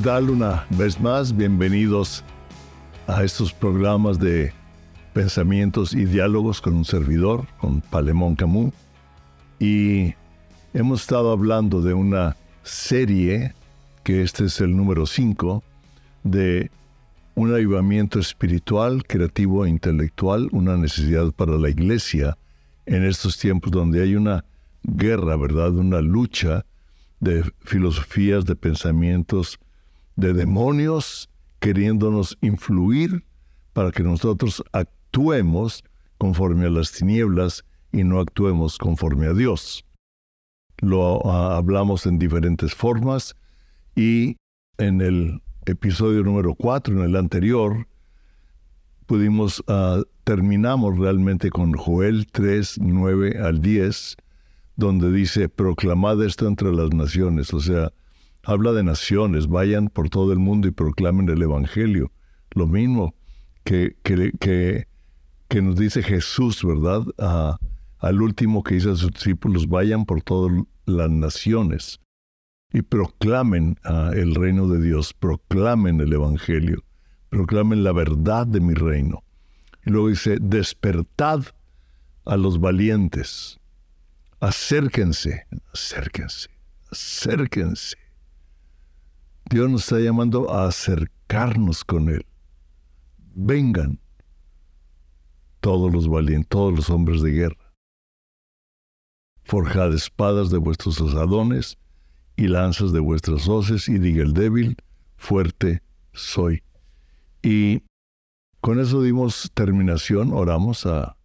¿Qué una vez más? Bienvenidos a estos programas de pensamientos y diálogos con un servidor, con Palemón Camus. Y hemos estado hablando de una serie, que este es el número 5, de un avivamiento espiritual, creativo e intelectual, una necesidad para la iglesia en estos tiempos donde hay una guerra, ¿verdad? Una lucha de filosofías, de pensamientos, de demonios queriéndonos influir para que nosotros actuemos conforme a las tinieblas y no actuemos conforme a Dios. Lo uh, hablamos en diferentes formas y en el episodio número 4, en el anterior, pudimos, uh, terminamos realmente con Joel 3, 9 al 10, donde dice, proclamad esto entre las naciones, o sea, habla de naciones, vayan por todo el mundo y proclamen el Evangelio. Lo mismo que, que, que, nos dice Jesús, ¿verdad? al último que dice a sus discípulos, vayan por todas las naciones y proclamen el reino de Dios, proclamen el Evangelio, proclamen la verdad de mi reino. Y luego dice, despertad a los valientes, acérquense, acérquense, acérquense. Dios nos está llamando a acercarnos con Él. Vengan todos los valientes, todos los hombres de guerra. Forjad espadas de vuestros asadones y lanzas de vuestras hoces y diga el débil, fuerte soy. Y con eso dimos terminación, oramos a,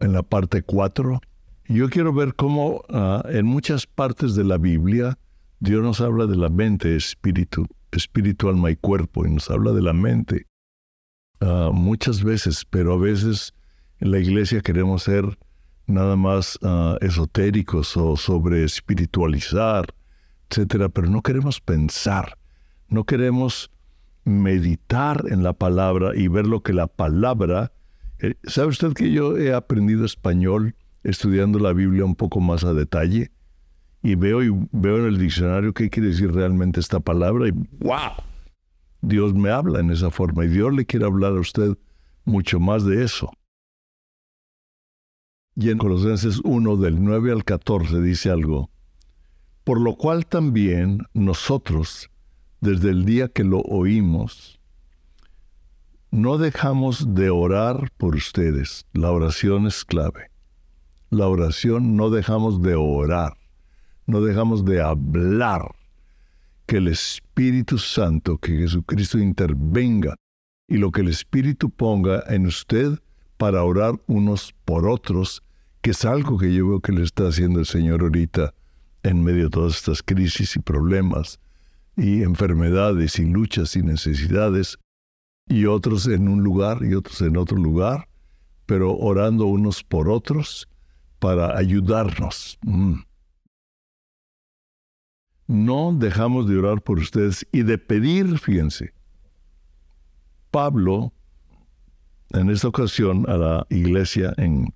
en la parte 4. Yo quiero ver cómo ah, en muchas partes de la Biblia Dios nos habla de la mente, espíritu, espíritu, alma y cuerpo, y nos habla de la mente ah, muchas veces, pero a veces en la iglesia queremos ser nada más ah, esotéricos o sobre espiritualizar, etcétera, pero no queremos pensar, no queremos meditar en la palabra y ver lo que la palabra. Eh, ¿Sabe usted que yo he aprendido español estudiando la Biblia un poco más a detalle? Y veo, y veo en el diccionario qué quiere decir realmente esta palabra y ¡wow! Dios me habla en esa forma y Dios le quiere hablar a usted mucho más de eso. Y en Colosenses 1 del 9 al 14 dice algo, por lo cual también nosotros, desde el día que lo oímos, no dejamos de orar por ustedes. La oración es clave. La oración no dejamos de orar no dejamos de hablar, que el Espíritu Santo, que Jesucristo intervenga y lo que el Espíritu ponga en usted para orar unos por otros, que es algo que yo veo que le está haciendo el Señor ahorita en medio de todas estas crisis y problemas y enfermedades y luchas y necesidades, y otros en un lugar y otros en otro lugar, pero orando unos por otros para ayudarnos. Mm no dejamos de orar por ustedes y de pedir, fíjense. Pablo, en esta ocasión, a la iglesia en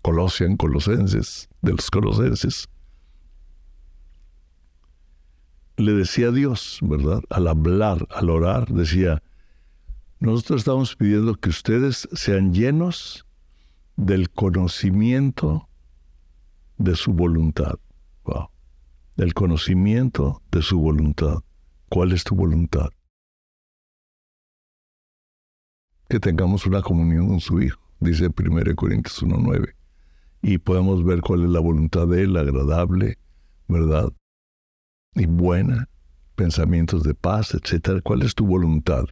Colosia, en Colosenses, de los Colosenses, le decía a Dios, ¿verdad? Al hablar, al orar, decía, nosotros estamos pidiendo que ustedes sean llenos del conocimiento de su voluntad. Wow del conocimiento de su voluntad. ¿Cuál es tu voluntad? Que tengamos una comunión con su Hijo, dice 1 Corintios 1.9. Y podemos ver cuál es la voluntad de Él, agradable, ¿verdad? Y buena, pensamientos de paz, etc. ¿Cuál es tu voluntad?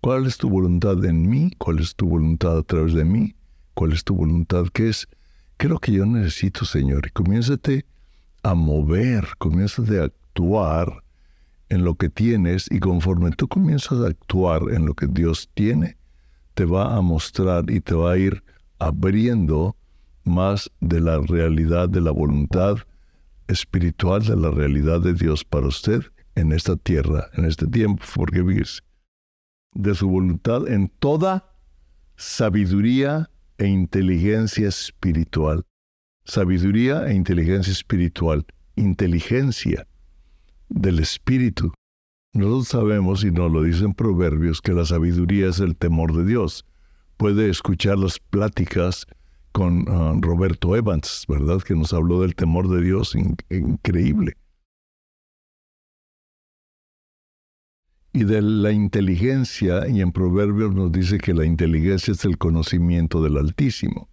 ¿Cuál es tu voluntad en mí? ¿Cuál es tu voluntad a través de mí? ¿Cuál es tu voluntad? ¿Qué es? ¿Qué es lo que yo necesito, Señor? Y comiénzate a mover, comienzas a actuar en lo que tienes y conforme tú comienzas a actuar en lo que Dios tiene, te va a mostrar y te va a ir abriendo más de la realidad de la voluntad espiritual de la realidad de Dios para usted en esta tierra, en este tiempo, porque vives de su voluntad en toda sabiduría e inteligencia espiritual sabiduría e inteligencia espiritual. Inteligencia. del Espíritu. Nosotros sabemos, y nos lo dicen proverbios, que la sabiduría es el temor de Dios. Puede escuchar las pláticas con ah, Roberto Evans, ¿verdad? Que nos habló del temor de Dios increíble. Y de la inteligencia, y en Proverbios nos dice que la inteligencia es el conocimiento del Altísimo.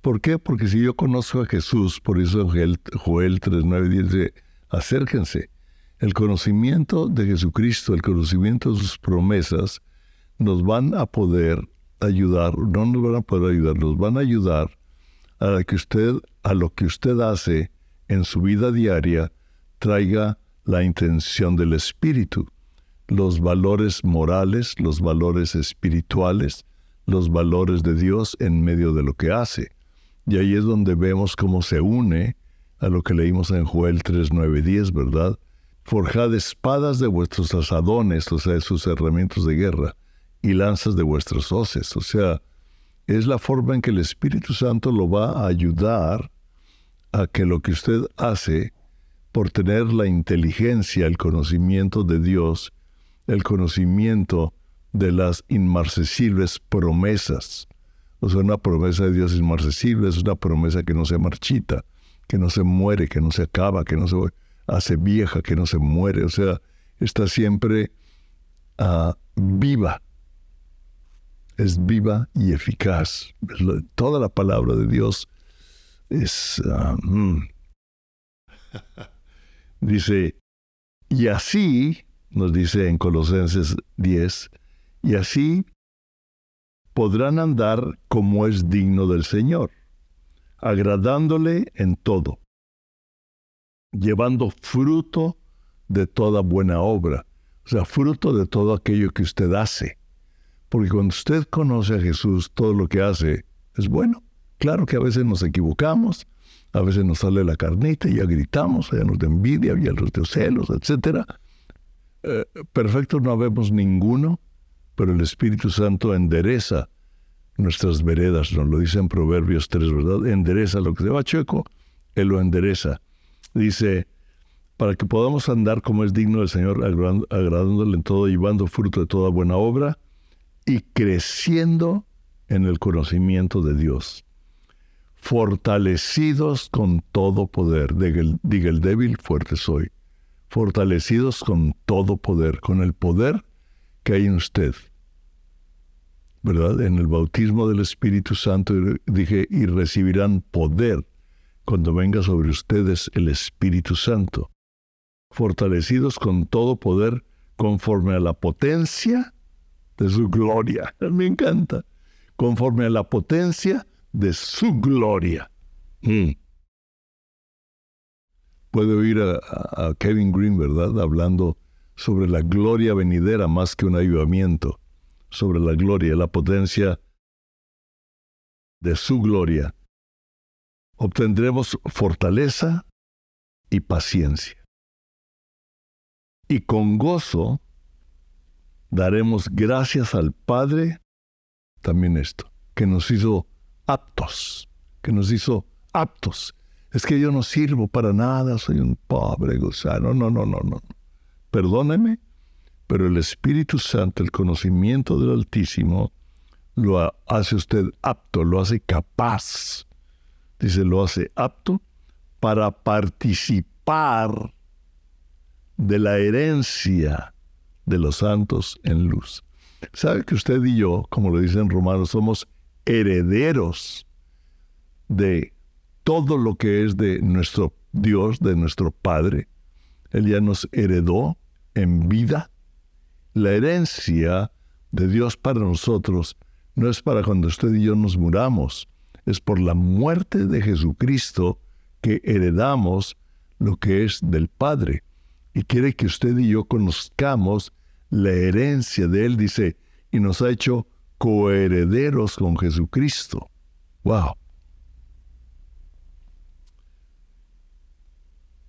¿Por qué? Porque si yo conozco a Jesús, por eso Joel, Joel 3.9 dice, acérquense. El conocimiento de Jesucristo, el conocimiento de sus promesas, nos van a poder ayudar, no nos van a poder ayudar, nos van a ayudar a que usted, a lo que usted hace en su vida diaria, traiga la intención del Espíritu, los valores morales, los valores espirituales, los valores de Dios en medio de lo que hace. Y ahí es donde vemos cómo se une a lo que leímos en Joel 3, 9, 10, ¿verdad? Forjad espadas de vuestros asadones, o sea, de sus herramientas de guerra, y lanzas de vuestros hoces. O sea, es la forma en que el Espíritu Santo lo va a ayudar a que lo que usted hace, por tener la inteligencia, el conocimiento de Dios, el conocimiento de las inmarcesibles promesas. O sea, una promesa de Dios inmarcesible es una promesa que no se marchita, que no se muere, que no se acaba, que no se hace vieja, que no se muere. O sea, está siempre ah, viva es viva y eficaz. Toda la palabra de Dios es... Ah, mm. dice, y así, nos dice en Colosenses 10, y así podrán andar como es digno del Señor, agradándole en todo, llevando fruto de toda buena obra, o sea, fruto de todo aquello que usted hace. Porque cuando usted conoce a Jesús, todo lo que hace es bueno. Claro que a veces nos equivocamos, a veces nos sale la carnita y ya gritamos, ya nos da envidia, ya nos da celos, etc. Eh, perfecto no vemos ninguno, pero el Espíritu Santo endereza nuestras veredas, nos lo dice en Proverbios 3, ¿verdad? Endereza lo que se va chueco, Él lo endereza. Dice, para que podamos andar como es digno del Señor, agradándole en todo, llevando fruto de toda buena obra, y creciendo en el conocimiento de Dios, fortalecidos con todo poder, diga el, débil, fuerte soy, fortalecidos con todo poder, con el poder que hay en usted. ¿Verdad? En el bautismo del Espíritu Santo dije, y recibirán poder cuando venga sobre ustedes el Espíritu Santo, fortalecidos con todo poder conforme a la potencia de su gloria. Me encanta. Conforme a la potencia de su gloria. Mm. Puede oír a, Kevin Green, ¿verdad? Hablando sobre la gloria venidera más que un ayudamiento. Sobre la gloria, la potencia de su gloria. Obtendremos fortaleza y paciencia. Y con gozo daremos gracias al Padre, también esto, que nos hizo aptos, que nos hizo aptos. Es que yo no sirvo para nada, soy un pobre gusano. No, no, no, no. Perdóneme, pero el Espíritu Santo, el conocimiento del Altísimo, lo hace usted apto, lo hace capaz. Dice, lo hace apto para participar de la herencia de los santos en luz. ¿Sabe que usted y yo, como lo dicen Romanos, somos herederos de todo lo que es de nuestro Dios, de nuestro Padre? Él ya nos heredó en vida. La herencia de Dios para nosotros no es para cuando usted y yo nos muramos, es por la muerte de Jesucristo que heredamos lo que es del Padre. Y quiere que usted y yo conozcamos la herencia de Él, dice, y nos ha hecho coherederos con Jesucristo. ¡Wow!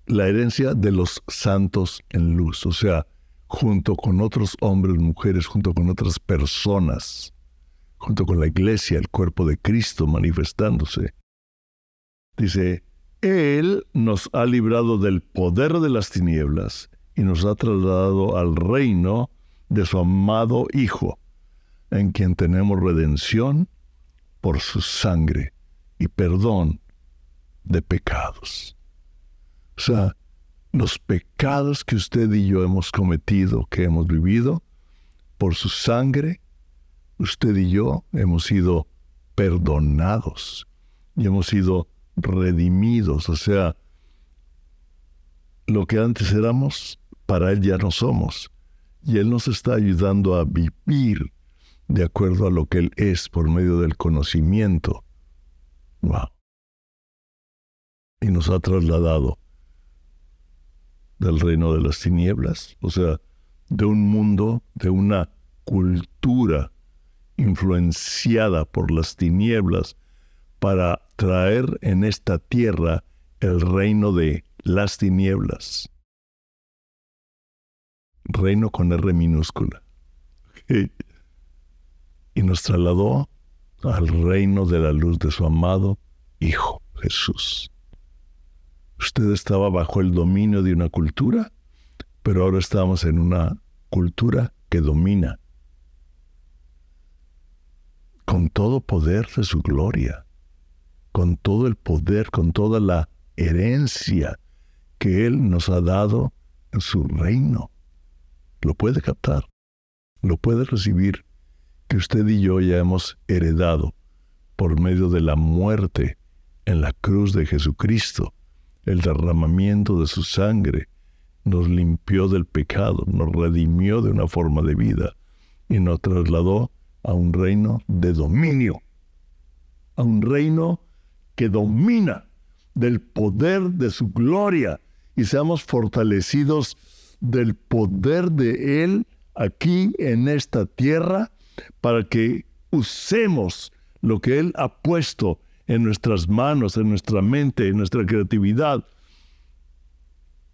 La herencia de los santos en luz, o sea, junto con otros hombres, mujeres, junto con otras personas, junto con la iglesia, el cuerpo de Cristo manifestándose. Dice, Él nos ha librado del poder de las tinieblas y nos ha trasladado al reino de su amado Hijo, en quien tenemos redención por su sangre y perdón de pecados. O sea, los pecados que usted y yo hemos cometido, que hemos vivido, por su sangre, usted y yo hemos sido perdonados y hemos sido redimidos. O sea, lo que antes éramos, para Él ya no somos. Y Él nos está ayudando a vivir de acuerdo a lo que Él es por medio del conocimiento. Wow. Y nos ha trasladado del reino de las tinieblas, o sea, de un mundo, de una cultura influenciada por las tinieblas para traer en esta tierra el reino de las tinieblas. Reino con R minúscula. Y nos trasladó al reino de la luz de su amado Hijo Jesús. Usted estaba bajo el dominio de una cultura, pero ahora estamos en una cultura que domina con todo poder de su gloria, con todo el poder, con toda la herencia que Él nos ha dado en su reino. Lo puede captar, lo puede recibir, que usted y yo ya hemos heredado por medio de la muerte en la cruz de Jesucristo el derramamiento de su sangre nos limpió del pecado, nos redimió de una forma de vida y nos trasladó a un reino de dominio, a un reino que domina del poder de su gloria. Y seamos fortalecidos del poder de Él aquí en esta tierra para que usemos lo que Él ha puesto en nuestras manos, en nuestra mente, en nuestra creatividad,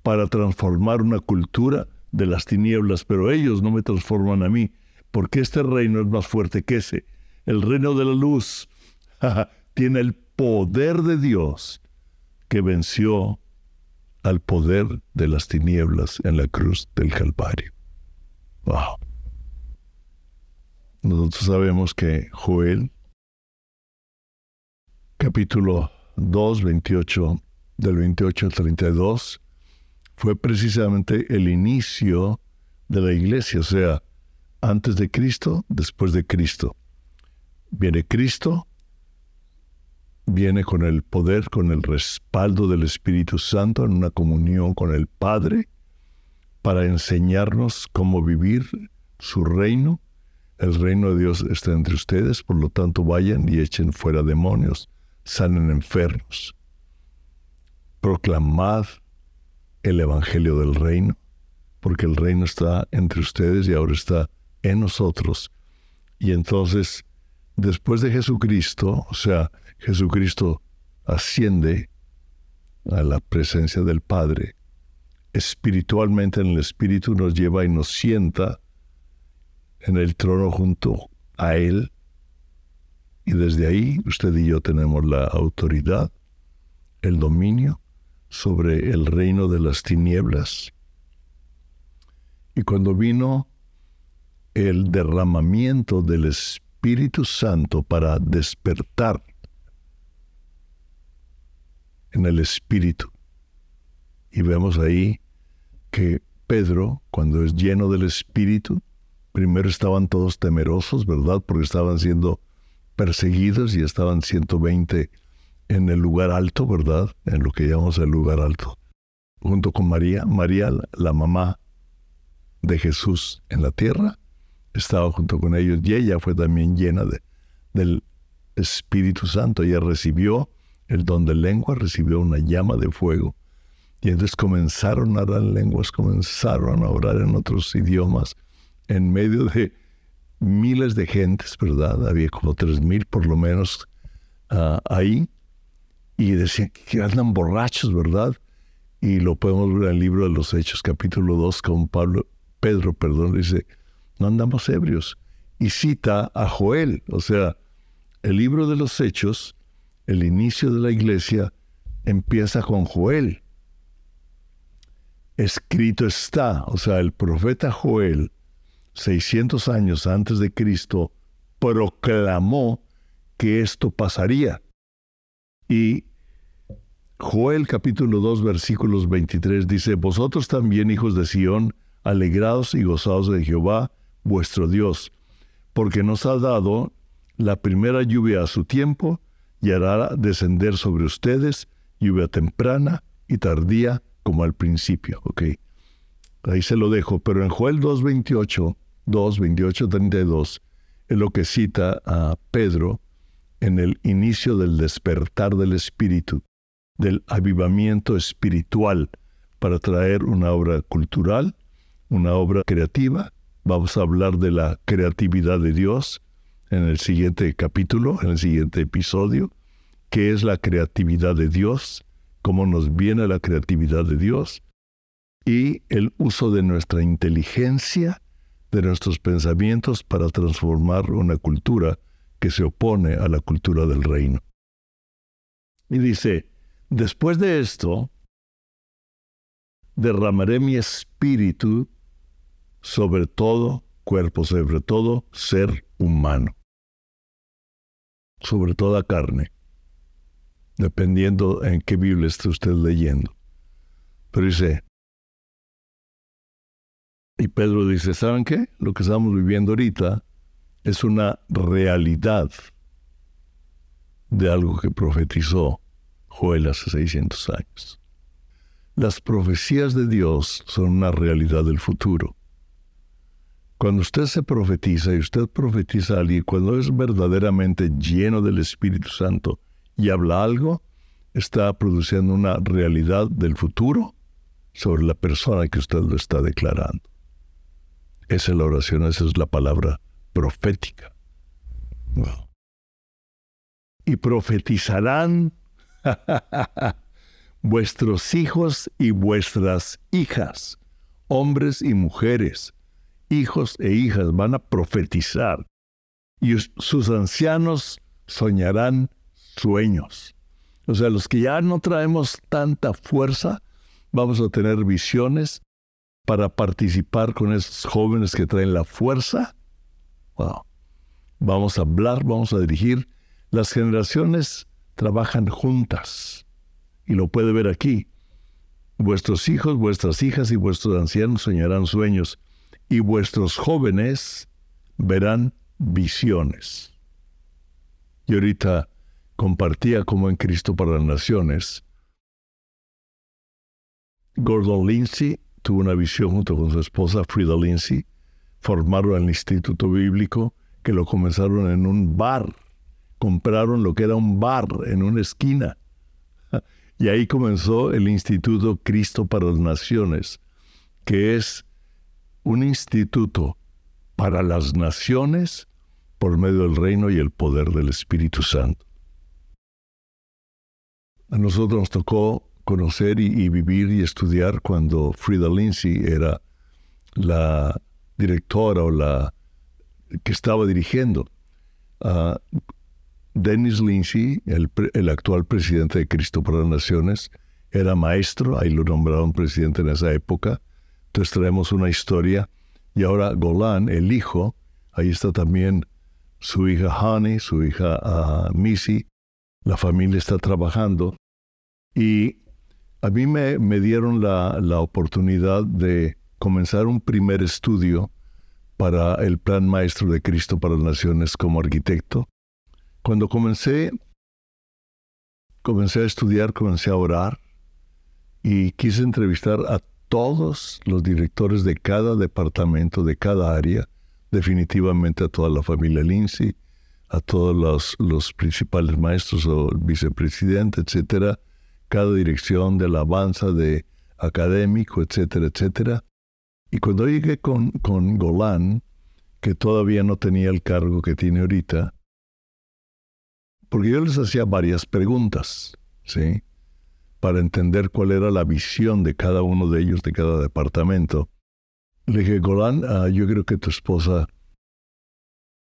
para transformar una cultura de las tinieblas, pero ellos no me transforman a mí, porque este reino es más fuerte que ese. El reino de la luz tiene el poder de Dios que venció al poder de las tinieblas en la cruz del Calvario. Wow. Nosotros sabemos que Joel capítulo 2, 28, del 28 al 32, fue precisamente el inicio de la iglesia, o sea, antes de Cristo, después de Cristo. Viene Cristo, viene con el poder, con el respaldo del Espíritu Santo en una comunión con el Padre para enseñarnos cómo vivir su reino. El reino de Dios está entre ustedes, por lo tanto vayan y echen fuera demonios sanen enfermos. Proclamad el Evangelio del reino, porque el reino está entre ustedes y ahora está en nosotros. Y entonces, después de Jesucristo, o sea, Jesucristo asciende a la presencia del Padre, espiritualmente en el Espíritu nos lleva y nos sienta en el trono junto a Él y desde ahí usted y yo tenemos la autoridad, el dominio sobre el reino de las tinieblas. Y cuando vino el derramamiento del Espíritu Santo para despertar en el Espíritu, y vemos ahí que Pedro, cuando es lleno del Espíritu, primero estaban todos temerosos, ¿verdad? Porque estaban siendo perseguidos y estaban 120 en el lugar alto, ¿verdad? En lo que llamamos el lugar alto, junto con María. María, la mamá de Jesús en la tierra, estaba junto con ellos y ella fue también llena de, del Espíritu Santo. Ella recibió el don de lengua, recibió una llama de fuego. Y entonces comenzaron a hablar lenguas, comenzaron a orar en otros idiomas en medio de miles de gentes, ¿verdad? Había como tres mil por lo menos ah, ahí. Y decían que andan borrachos, ¿verdad? Y lo podemos ver en el libro de los Hechos, capítulo 2, con Pablo, Pedro, perdón, dice, no andamos ebrios. Y cita a Joel, o sea, el libro de los Hechos, el inicio de la iglesia, empieza con Joel. escrito está, o sea, el profeta Joel, 600 años antes de Cristo, proclamó que esto pasaría. Y Joel capítulo 2 versículos 23 dice, Vosotros también, hijos de Sión, alegrados y gozados de Jehová, vuestro Dios, porque nos ha dado la primera lluvia a su tiempo y hará descender sobre ustedes lluvia temprana y tardía como al principio. ¿ok? Ahí se lo dejo, pero en Joel 2.28, 2, 28, 32, es lo que cita a Pedro en el inicio del despertar del espíritu, del avivamiento espiritual para traer una obra cultural, una obra creativa. Vamos a hablar de la creatividad de Dios en el siguiente capítulo, en el siguiente episodio. ¿Qué es la creatividad de Dios? ¿Cómo nos viene la creatividad de Dios? Y el uso de nuestra inteligencia de nuestros pensamientos para transformar una cultura que se opone a la cultura del reino. Y dice, después de esto, derramaré mi espíritu sobre todo cuerpo, sobre todo ser humano, sobre toda carne, dependiendo en qué Biblia esté usted leyendo. Pero dice, y Pedro dice, ¿saben qué? Lo que estamos viviendo ahorita es una realidad de algo que profetizó Joel hace 600 años. Las profecías de Dios son una realidad del futuro. Cuando usted se profetiza y usted profetiza a alguien, cuando es verdaderamente lleno del Espíritu Santo y habla algo, está produciendo una realidad del futuro sobre la persona que usted lo está declarando. Esa es la oración, esa es la palabra profética. Y profetizarán vuestros hijos y vuestras hijas, hombres y mujeres, hijos e hijas van a profetizar y sus ancianos soñarán sueños. O sea, los que ya no traemos tanta fuerza, vamos a tener visiones para participar con esos jóvenes que traen la fuerza. Vamos a hablar, vamos a dirigir. Las generaciones trabajan juntas. Y lo puede ver aquí. Vuestros hijos, vuestras hijas y vuestros ancianos soñarán sueños, y vuestros jóvenes verán visiones. Y ahorita compartía como en Cristo para las Naciones. Gordon Lindsay tuvo una visión junto con su esposa Frida Lindsay, formaron el Instituto Bíblico, que lo comenzaron en un bar, compraron lo que era un bar en una esquina. Y ahí comenzó el Instituto Cristo para las Naciones, que es un instituto para las naciones por medio del reino y el poder del Espíritu Santo. A nosotros nos tocó conocer y, vivir y estudiar cuando Frida Lindsay era la directora o la que estaba dirigiendo. Dennis Lindsay, el, el, actual presidente de Cristo para las Naciones, era maestro, ahí lo nombraron presidente en esa época. Entonces traemos una historia. Y ahora Golan, el hijo, ahí está también su hija Honey, su hija uh, Missy. La familia está trabajando. Y a mí me, dieron la, la, oportunidad de comenzar un primer estudio para el plan maestro de Cristo para las Naciones como arquitecto. Cuando comencé, comencé a estudiar, comencé a orar y quise entrevistar a todos los directores de cada departamento, de cada área, definitivamente a toda la familia Lindsay, a todos los, los principales maestros o vicepresidente, etcétera, cada dirección de alabanza de académico, etcétera, etcétera. Y cuando llegué con, con Golan, que todavía no tenía el cargo que tiene ahorita, porque yo les hacía varias preguntas, ¿sí? Para entender cuál era la visión de cada uno de ellos, de cada departamento. Le dije, Golan, ah, yo creo que tu esposa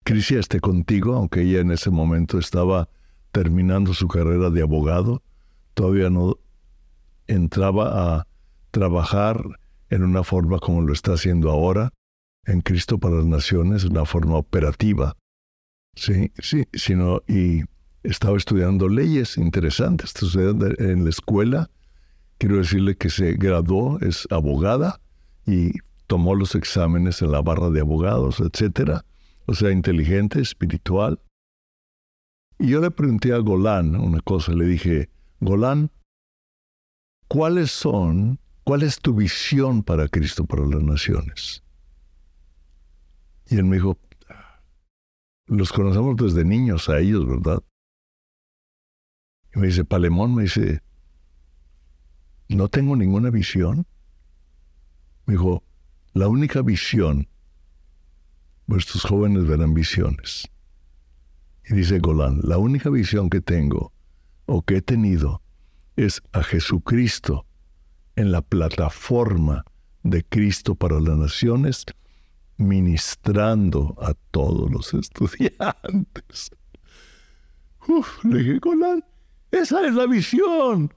Crisia esté contigo, aunque ella en ese momento estaba terminando su carrera de abogado todavía no entraba a trabajar en una forma como lo está haciendo ahora, en Cristo para las Naciones, una forma operativa. Sí, sí, sino, y estaba estudiando leyes interesantes, en la escuela. Quiero decirle que se graduó, es abogada y tomó los exámenes en la barra de abogados, etcétera. O sea, inteligente, espiritual. Y yo le pregunté a Golán una cosa, le dije, Golán, ¿cuáles son, cuál es tu visión para Cristo para las naciones? Y él me dijo, los conocemos desde niños a ellos, ¿verdad? Y me dice, Palemón, me dice, no tengo ninguna visión. Me dijo, la única visión, vuestros jóvenes verán visiones. Y dice Golán, la única visión que tengo o que he tenido es a Jesucristo en la plataforma de Cristo para las naciones, ministrando a todos los estudiantes. Uf, le dije, Golán, esa es la visión.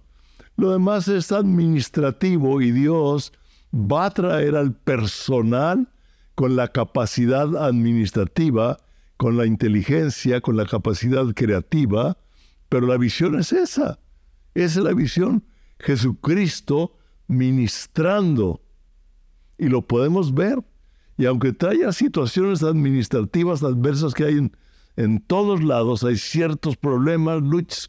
Lo demás es administrativo y Dios va a traer al personal con la capacidad administrativa, con la inteligencia, con la capacidad creativa, pero la visión es esa. Esa es la visión. Jesucristo ministrando. Y lo podemos ver. Y aunque traiga situaciones administrativas adversas que hay en, en todos lados hay ciertos problemas, luchas,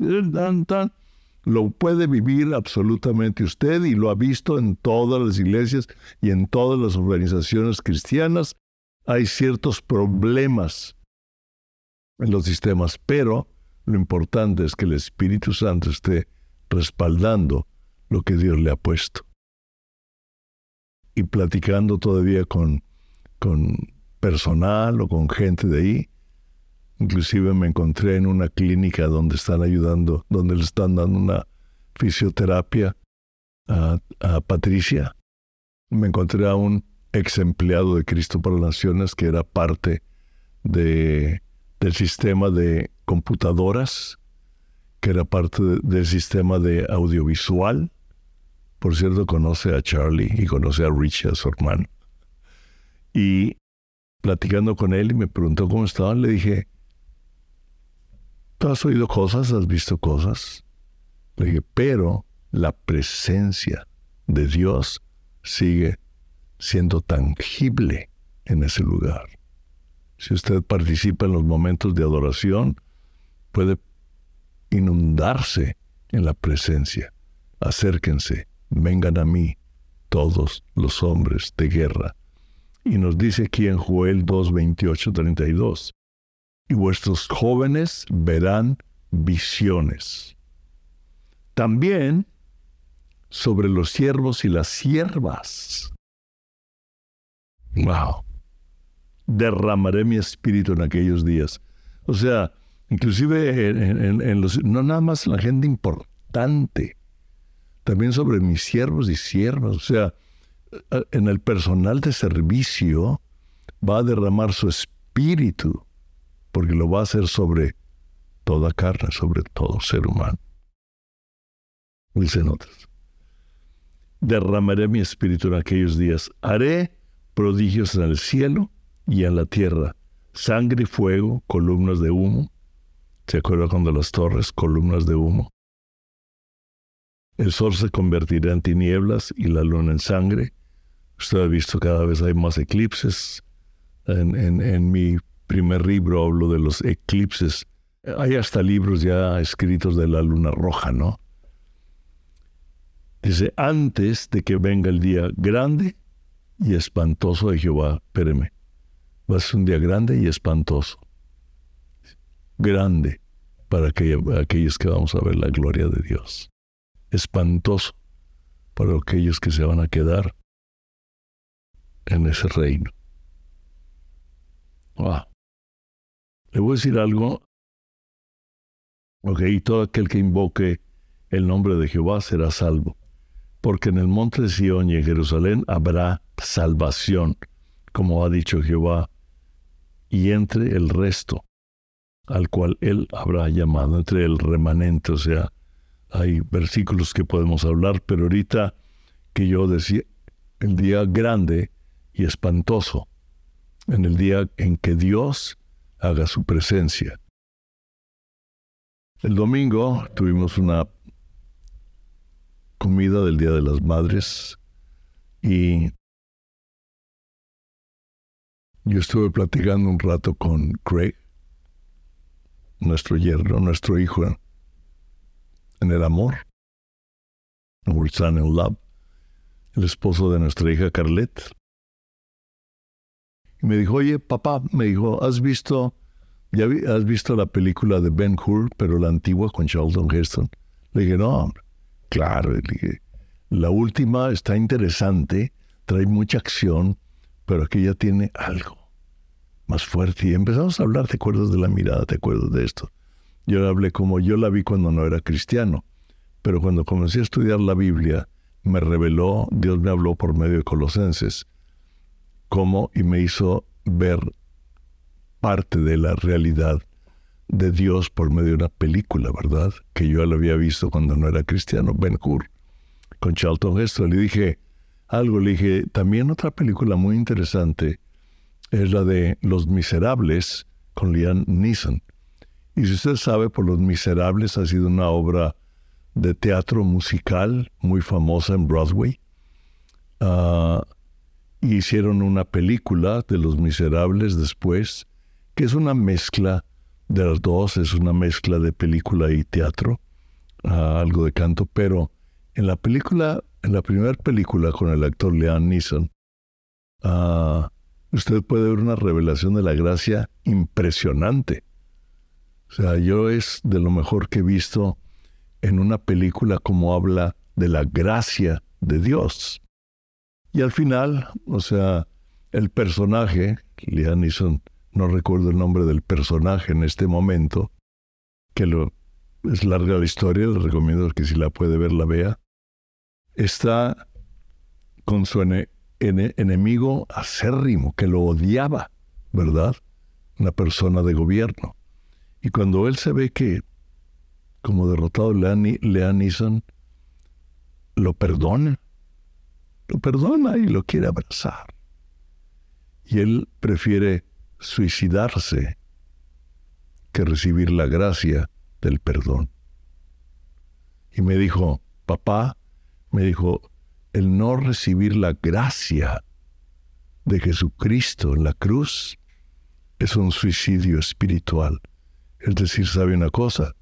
lo puede vivir absolutamente usted y lo ha visto en todas las iglesias y en todas las organizaciones cristianas. Hay ciertos problemas en los sistemas, pero lo importante es que el Espíritu Santo esté respaldando lo que Dios le ha puesto. Y platicando todavía con, con personal o con gente de ahí, Inclusive me encontré en una clínica donde están ayudando, donde le están dando una fisioterapia a, Patricia. Me encontré a un ex empleado de Cristo para las Naciones que era parte de, del sistema de computadoras, que era parte del sistema de audiovisual. Por cierto, conoce a Charlie y conoce a Richie, a su hermano. Y platicando con él y me preguntó cómo estaban, le dije, has oído cosas, has visto cosas. Le dije, pero la presencia de Dios sigue siendo tangible en ese lugar. Si usted participa en los momentos de adoración, puede inundarse en la presencia. Acérquense, vengan a mí, todos los hombres de guerra. Y nos dice aquí en Joel 2, 28, 32, y vuestros jóvenes verán visiones. También sobre los siervos y las siervas. Wow. Derramaré mi espíritu en aquellos días. O sea, inclusive en, los, no nada más la gente importante, también sobre mis siervos y siervas. O sea, en el personal de servicio va a derramar su espíritu porque lo va a hacer sobre toda carne, sobre todo ser humano. Dicen otros. Derramaré mi espíritu en aquellos días, haré prodigios en el cielo y en la tierra, sangre y fuego, columnas de humo. ¿Se acuerda cuando las torres, columnas de humo? El sol se convertirá en tinieblas y la luna en sangre. Usted ha visto cada vez hay más eclipses. En, en, en mi primer libro hablo de los eclipses. Hay hasta libros ya escritos de la luna roja, ¿no? Dice, antes de que venga el día grande y espantoso de Jehová, espéreme, va a ser un día grande y espantoso. Grande para aquellos que vamos a ver la gloria de Dios. Espantoso para aquellos que se van a quedar en ese reino. Wow. Le voy a decir algo. Ok, todo aquel que invoque el nombre de Jehová será salvo. Porque en el monte de Sion y en Jerusalén habrá salvación, como ha dicho Jehová, y entre el resto, al cual él habrá llamado, entre el remanente, o sea, hay versículos que podemos hablar, pero ahorita que yo decía, el día grande y espantoso, en el día en que Dios haga su presencia. El domingo tuvimos una comida del Día de las Madres y yo estuve platicando un rato con Craig, nuestro yerno, nuestro hijo en el amor, son in love, el esposo de nuestra hija Carlette. Y me dijo, oye, papá, me dijo, ¿has visto, ya has visto la película de Ben Hur, pero la antigua con Charlton Heston? Le dije, no, claro, le dije, la última está interesante, trae mucha acción, pero aquella tiene algo más fuerte. Y empezamos a hablar, ¿te acuerdas de la mirada? ¿Te acuerdas de esto? Yo hablé como yo la vi cuando no era cristiano, pero cuando comencé a estudiar la Biblia, me reveló, Dios me habló por medio de Colosenses, cómo y me hizo ver parte de la realidad de Dios por medio de una película, ¿verdad? Que yo la había visto cuando no era cristiano, Ben Hur, con Charlton Heston. Le dije algo, le dije, también otra película muy interesante es la de Los Miserables con Liam Neeson. Y si usted sabe, por Los Miserables ha sido una obra de teatro musical muy famosa en Broadway. Uh, hicieron una película de Los Miserables después, que es una mezcla de las dos, es una mezcla de película y teatro, ah, algo de canto, pero en la película, en la primera película con el actor Liam Neeson, uh, usted puede ver una revelación de la gracia impresionante. O sea, yo es de lo mejor que he visto en una película como habla de la gracia de Dios. Y al final, o sea, el personaje, Liam Neeson, no recuerdo el nombre del personaje en este momento, que lo, es larga la historia, le recomiendo que si la puede ver la vea, está con su enemigo acérrimo, que lo odiaba, ¿verdad? Una persona de gobierno. Y cuando él se ve que, como derrotado Leon Neeson, lo perdona, lo perdona y lo quiere abrazar. Y él prefiere suicidarse que recibir la gracia del perdón. Y me dijo, papá, me dijo, el no recibir la gracia de Jesucristo en la cruz es un suicidio espiritual. Es decir, ¿sabe una cosa?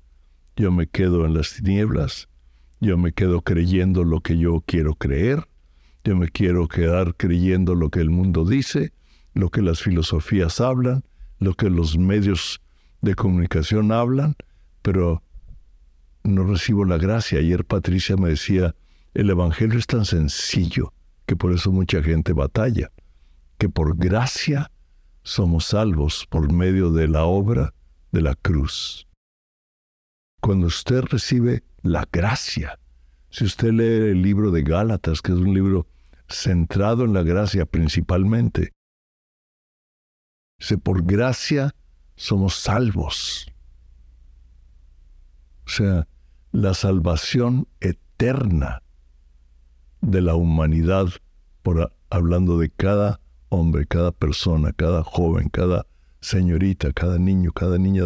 Yo me quedo en las tinieblas, yo me quedo creyendo lo que yo quiero creer, yo me quiero quedar creyendo lo que el mundo dice, lo que las filosofías hablan, lo que los medios de comunicación hablan, pero no recibo la gracia. Ayer Patricia me decía, el Evangelio es tan sencillo que por eso mucha gente batalla, que por gracia somos salvos por medio de la obra de la cruz. Cuando usted recibe la gracia, si usted lee el libro de Gálatas, que es un libro centrado en la gracia principalmente, dice, por gracia somos salvos. O sea, la salvación eterna de la humanidad, por, hablando de cada hombre, cada persona, cada joven, cada señorita, cada niño, cada niña,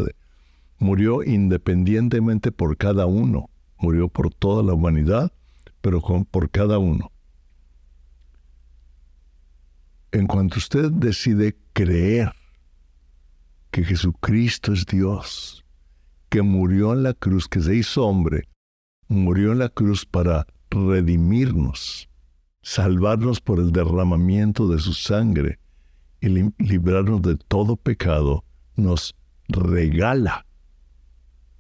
murió independientemente por cada uno, murió por toda la humanidad, pero por cada uno. En cuanto usted decide creer que Jesucristo es Dios, que murió en la cruz, que se hizo hombre, murió en la cruz para redimirnos, salvarnos por el derramamiento de su sangre y librarnos de todo pecado, nos regala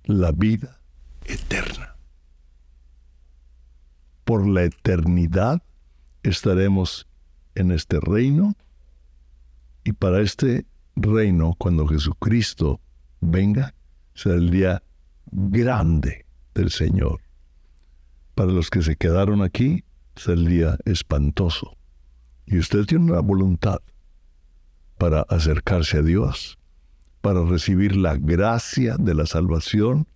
la vida eterna. Por la eternidad estaremos en este reino y para este reino, cuando Jesucristo venga, será el día grande del Señor. Para los que se quedaron aquí, día espantoso. Y usted tiene una voluntad para acercarse a Dios, para recibir la gracia de la salvación,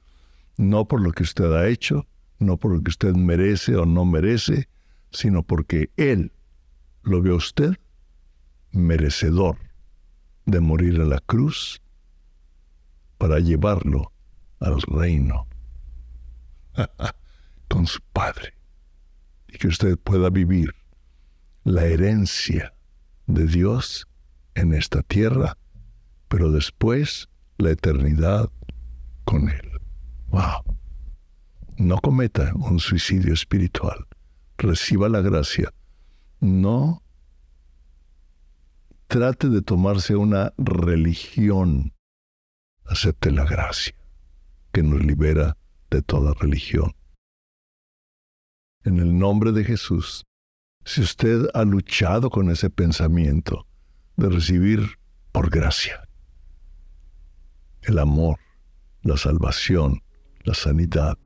no por lo que usted ha hecho, no por lo que usted merece o no merece, sino porque Él lo ve usted merecedor de morir a la cruz para llevarlo al reino con su Padre y que usted pueda vivir la herencia de Dios en esta tierra, pero después la eternidad con Él. ¡Wow! No cometa un suicidio espiritual. Reciba la gracia. No trate de tomarse una religión. Acepte la gracia que nos libera de toda religión. En el nombre de Jesús, si usted ha luchado con ese pensamiento de recibir por gracia el amor, la salvación, la sanidad,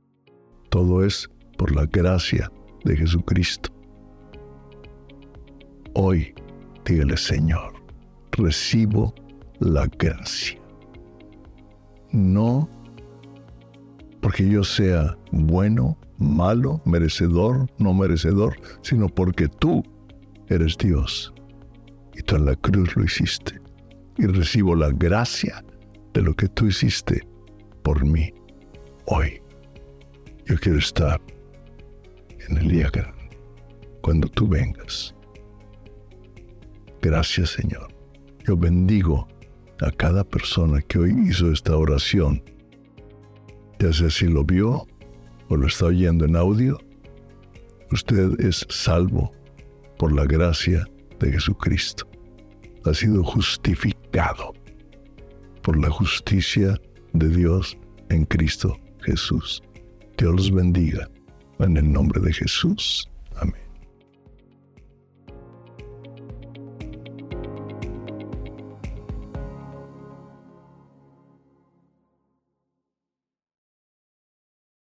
todo es por la gracia de Jesucristo. Hoy, dígale Señor, recibo la gracia. No porque yo sea bueno, malo, merecedor, no merecedor, sino porque tú eres Dios. Y tú en la cruz lo hiciste. Y recibo la gracia de lo que tú hiciste por mí hoy. Yo quiero estar en el día grande, cuando tú vengas. Gracias Señor. Yo bendigo a cada persona que hoy hizo esta oración sea si lo vio o lo está oyendo en audio, usted es salvo por la gracia de Jesucristo. Ha sido justificado por la justicia de Dios en Cristo Jesús. Dios los bendiga en el nombre de Jesús.